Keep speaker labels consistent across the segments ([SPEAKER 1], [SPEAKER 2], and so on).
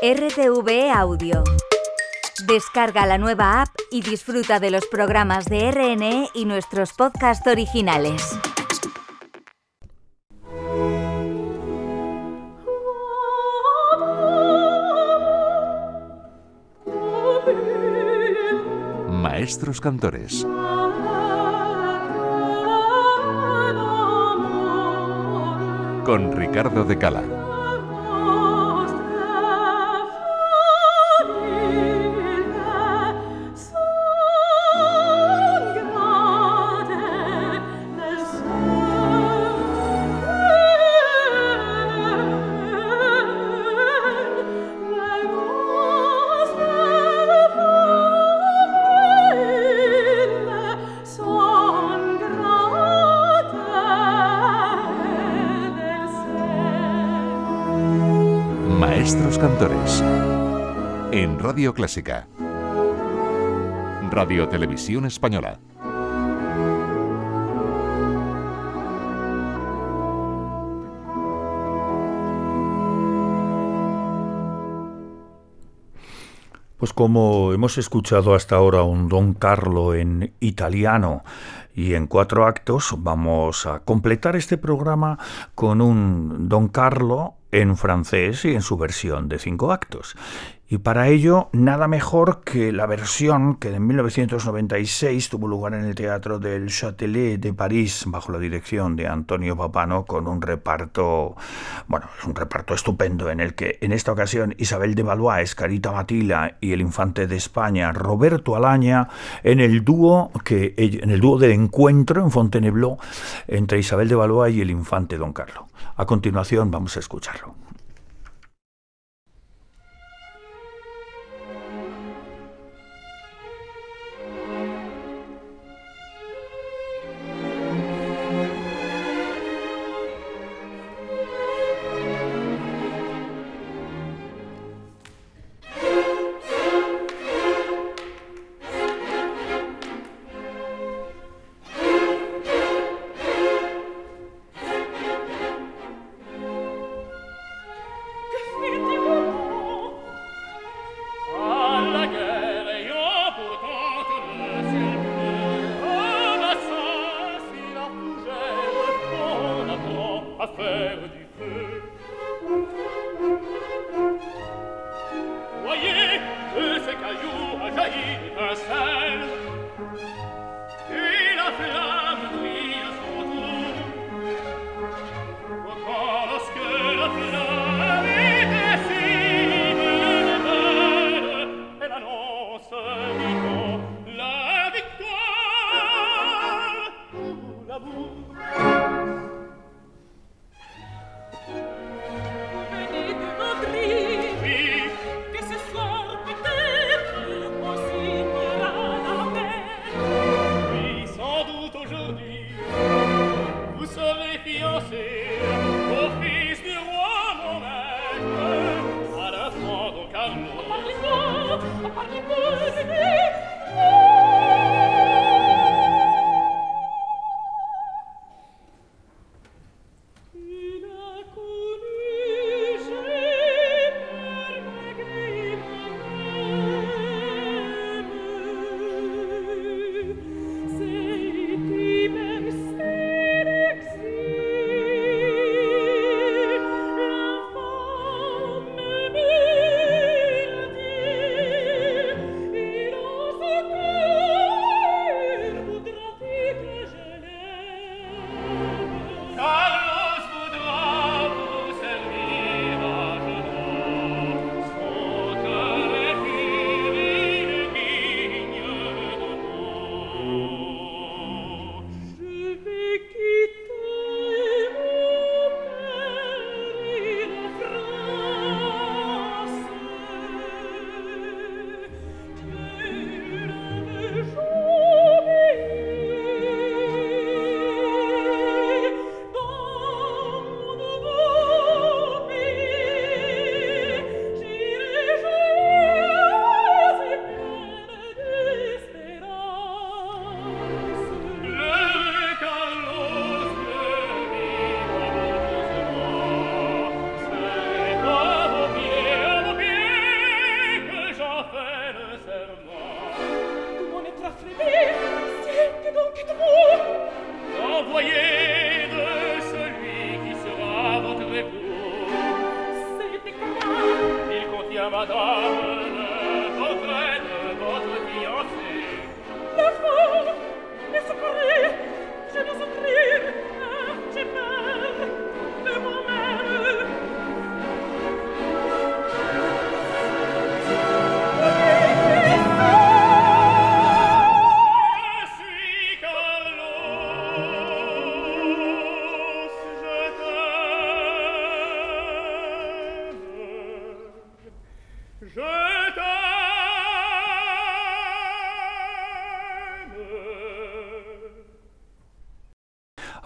[SPEAKER 1] RTV Audio. Descarga la nueva app y disfruta de los programas de RNE y nuestros podcasts originales.
[SPEAKER 2] Maestros Cantores. Con Ricardo de Cala. Maestros Cantores. En Radio Clásica. Radio Televisión Española.
[SPEAKER 3] Pues como hemos escuchado hasta ahora un Don Carlo en italiano y en cuatro actos, vamos a completar este programa con un Don Carlo en francés y en su versión de cinco actos. Y para ello, nada mejor que la versión que en 1996 tuvo lugar en el Teatro del Châtelet de París, bajo la dirección de Antonio Papano, con un reparto, bueno, es un reparto estupendo en el que en esta ocasión Isabel de Valois, Escarita Matila y el infante de España, Roberto Alaña, en el dúo que en el dúo del encuentro en Fontainebleau entre Isabel de Valois y el infante Don Carlos. A continuación vamos a escucharlo.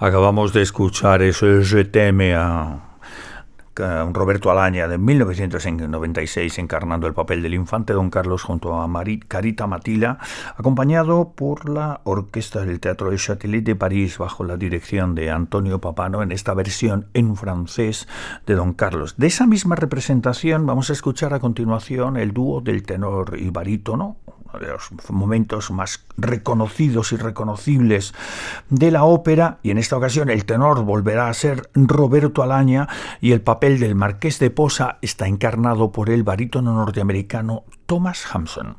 [SPEAKER 4] Acabamos de escuchar eso, Je teme a un Roberto Alaña de 1996 encarnando el papel del infante Don Carlos junto a Carita Matila, acompañado por la Orquesta del Teatro de Châtelet de París bajo la dirección de Antonio Papano en esta versión en francés de Don Carlos. De esa misma representación vamos a escuchar a continuación el dúo del tenor y barítono, de los momentos más reconocidos y reconocibles de la ópera, y en esta ocasión el tenor volverá a ser Roberto Alaña y el papel del marqués de Posa está encarnado por el barítono norteamericano Thomas Hampson.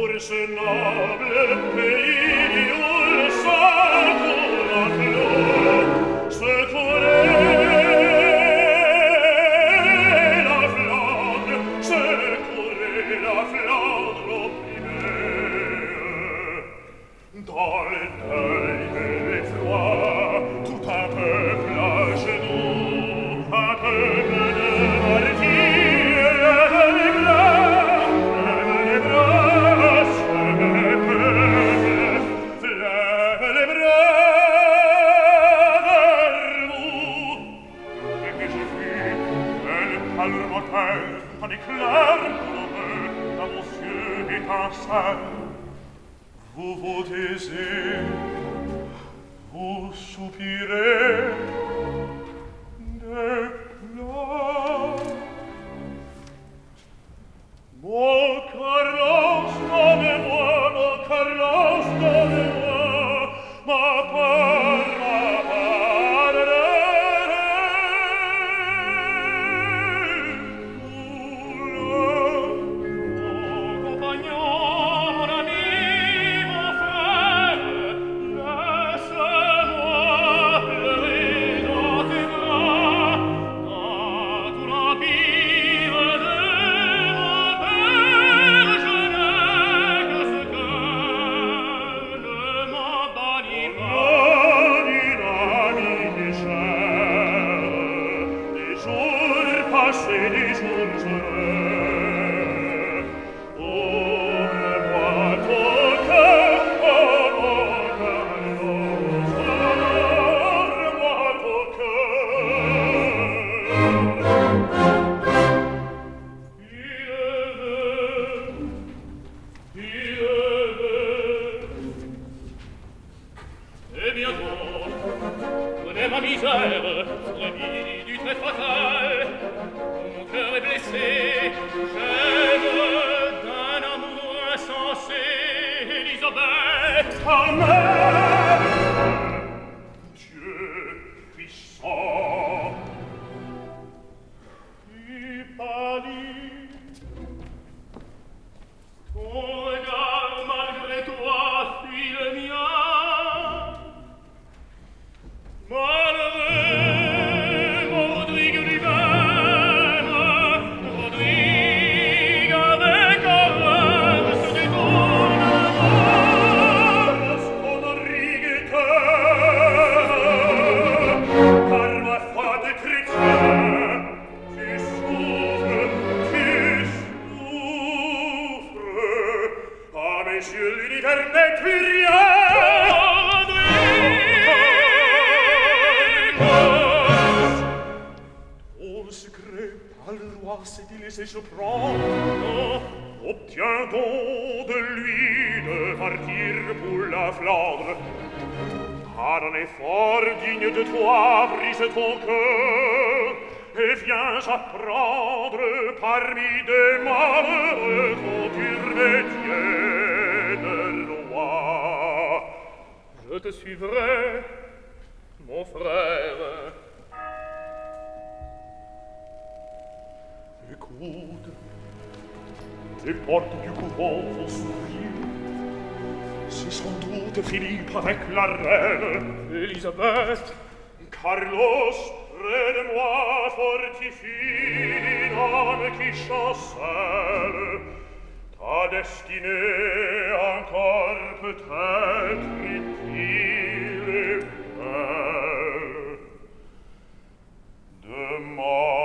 [SPEAKER 5] pur cor si son dovute Filippa avec la reine Elisabeth Carlos près de moi fortifie l'âme qui chancelle ta destinée encore peut-être utile et belle. Demande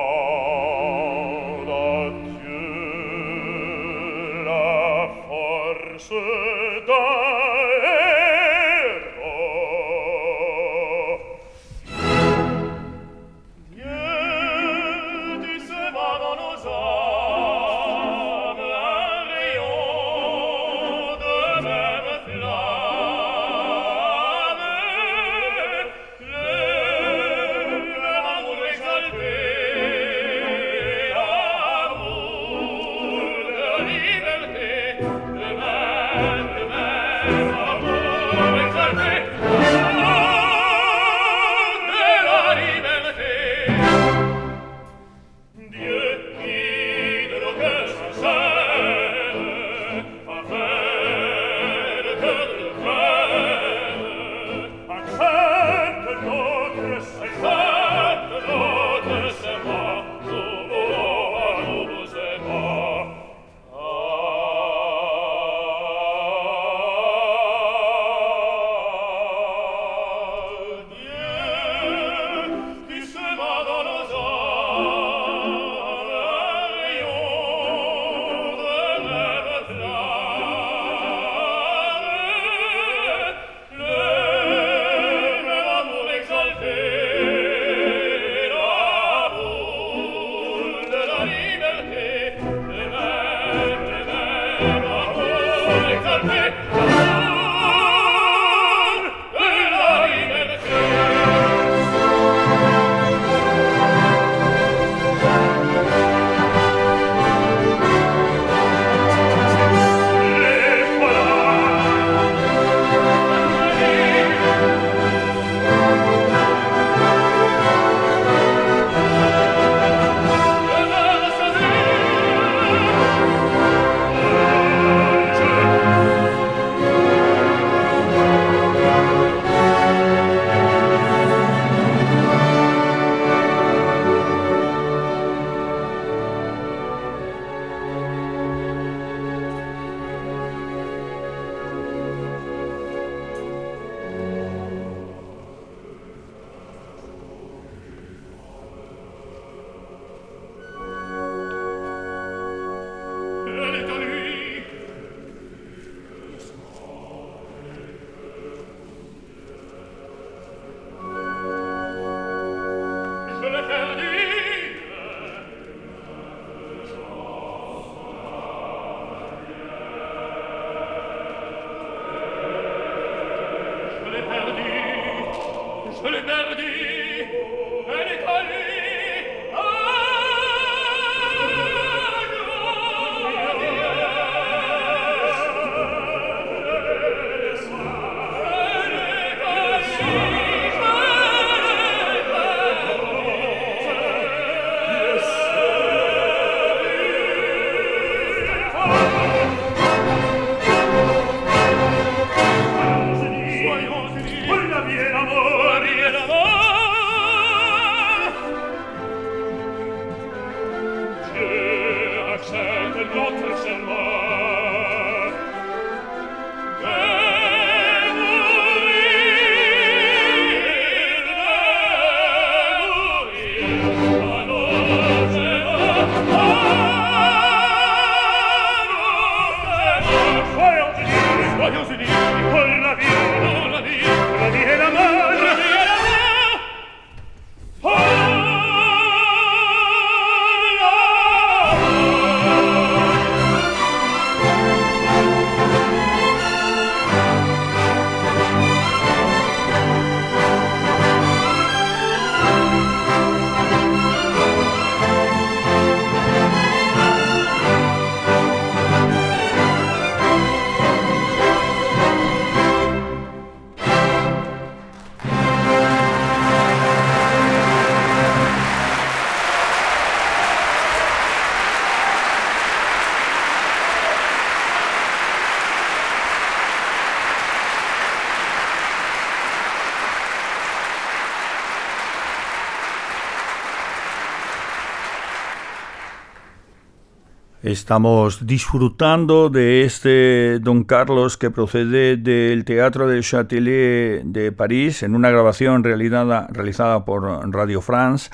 [SPEAKER 5] Estamos disfrutando de este Don Carlos que procede del Teatro del Châtelet de París en una grabación realizada, realizada por Radio France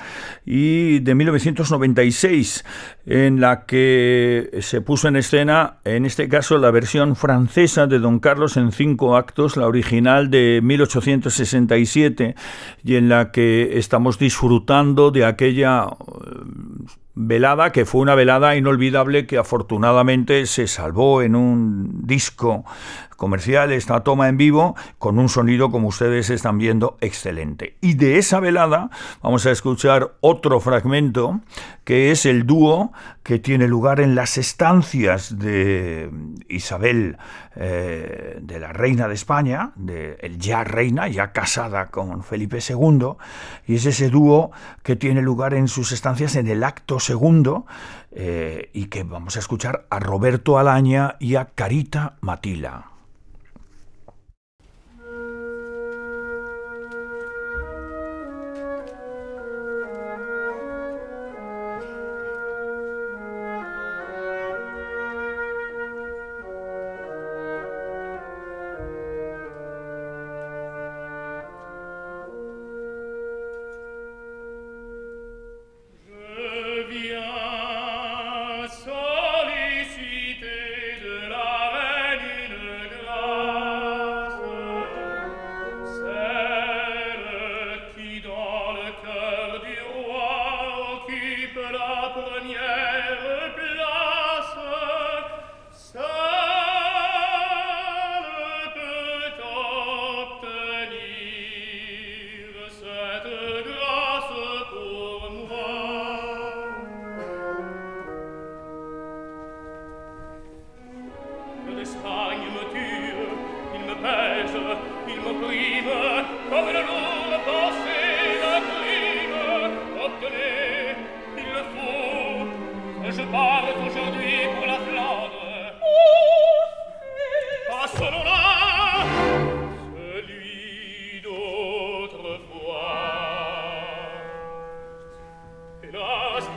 [SPEAKER 5] y de 1996 en la que se puso en escena, en este caso, la versión francesa de Don Carlos en cinco actos, la original de 1867 y en la que estamos disfrutando de aquella velada que fue una velada inolvidable que afortunadamente se salvó en un disco comercial, esta toma en vivo, con un sonido, como ustedes están viendo, excelente. Y de esa velada vamos a escuchar otro fragmento, que es el dúo que tiene lugar en las estancias de Isabel, eh, de la reina de España, de el ya reina, ya casada con Felipe II, y es ese dúo que tiene lugar en sus estancias en el acto segundo, eh, y que vamos a escuchar a Roberto Alaña y a Carita Matila.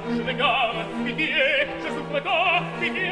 [SPEAKER 5] je regarde, pitié, je souffre tant, pitié.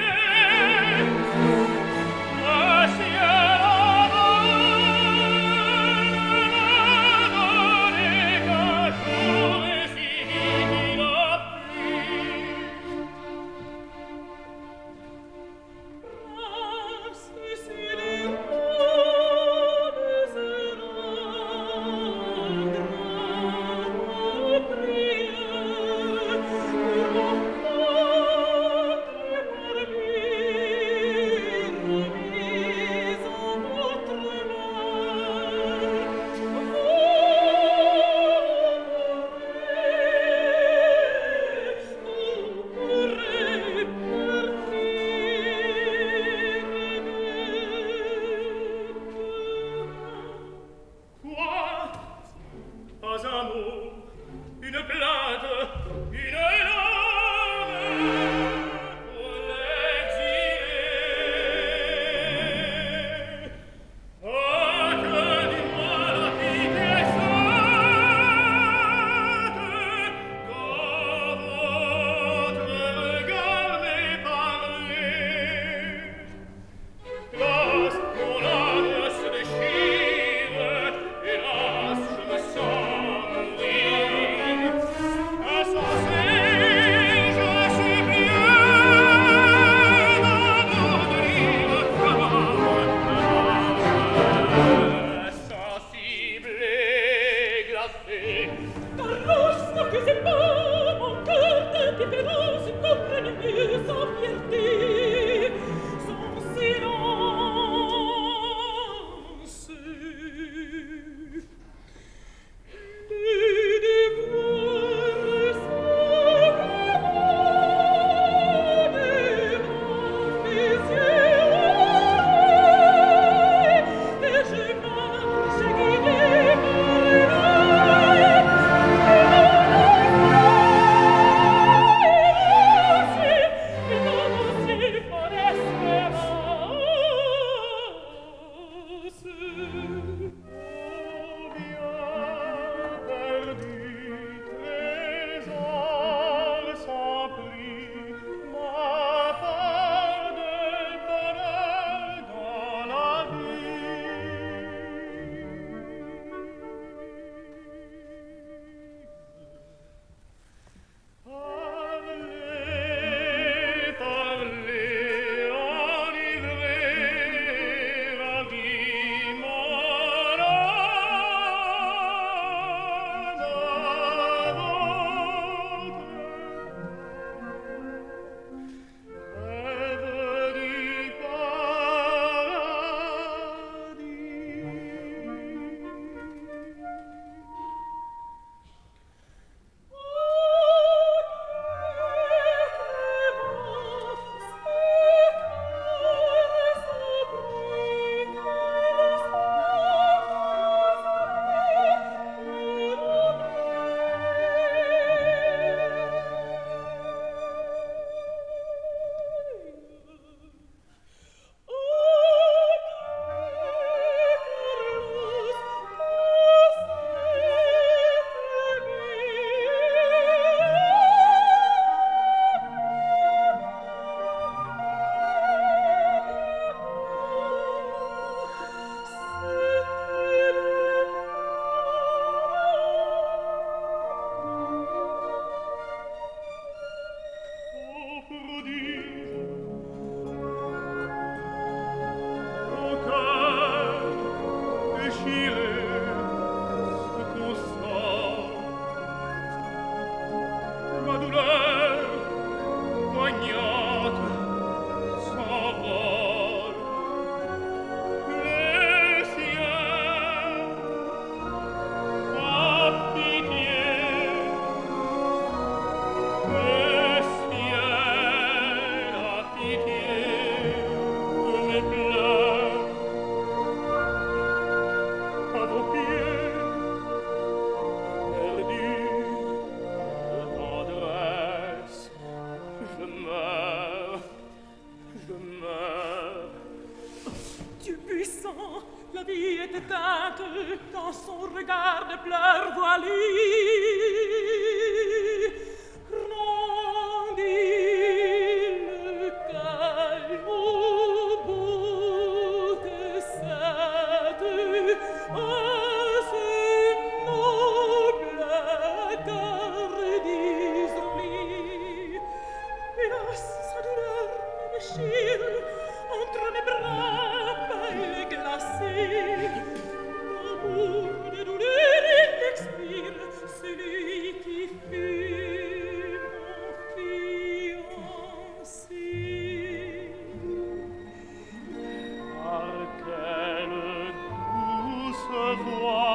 [SPEAKER 3] voix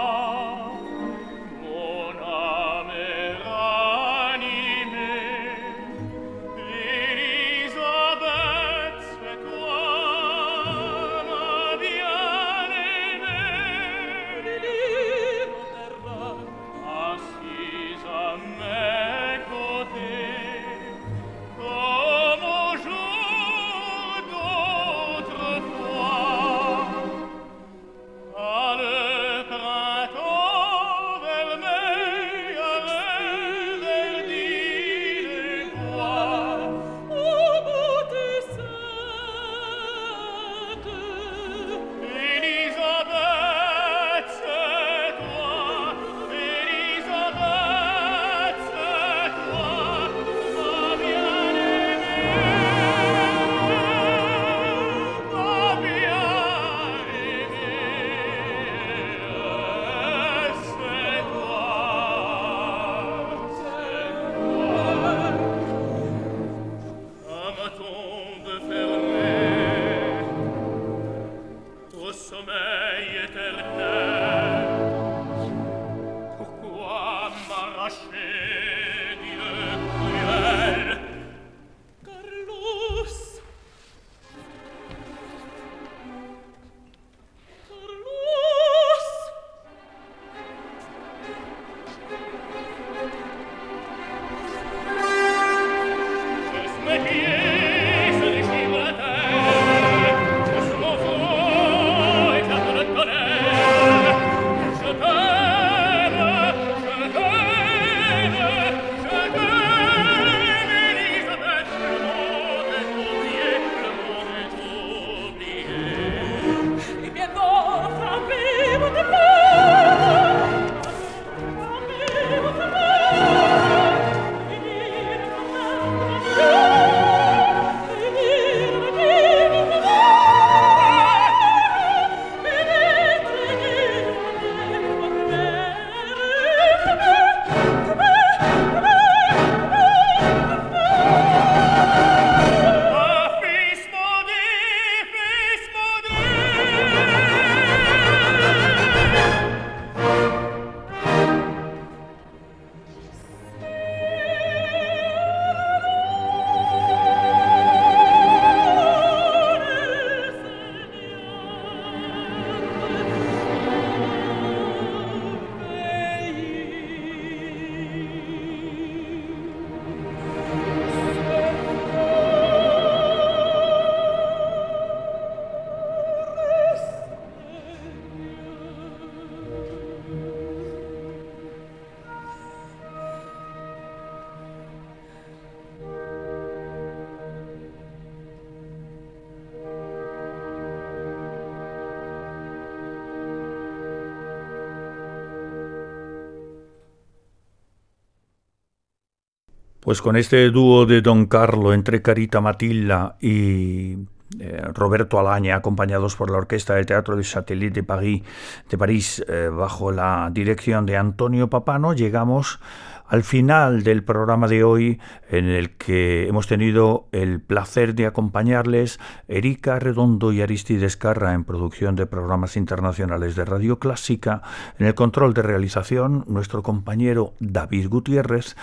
[SPEAKER 3] Pues con este dúo de Don Carlo entre Carita Matilla y eh, Roberto Alaña, acompañados por la orquesta del Teatro de Satellite de París, de París eh, bajo la dirección de Antonio Papano, llegamos al final del programa de hoy en el que hemos tenido el placer de acompañarles Erika Redondo y Aristides Carra en producción de programas internacionales de Radio Clásica, en el control de realización nuestro compañero David Gutiérrez,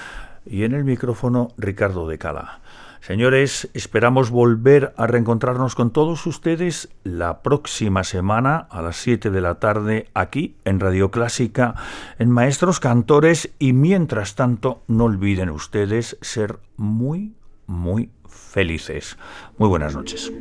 [SPEAKER 3] y en el micrófono Ricardo de Cala. Señores, esperamos volver a reencontrarnos con todos ustedes la próxima semana a las 7 de la tarde aquí en Radio Clásica, en Maestros Cantores y mientras tanto no olviden ustedes ser muy, muy felices. Muy buenas noches.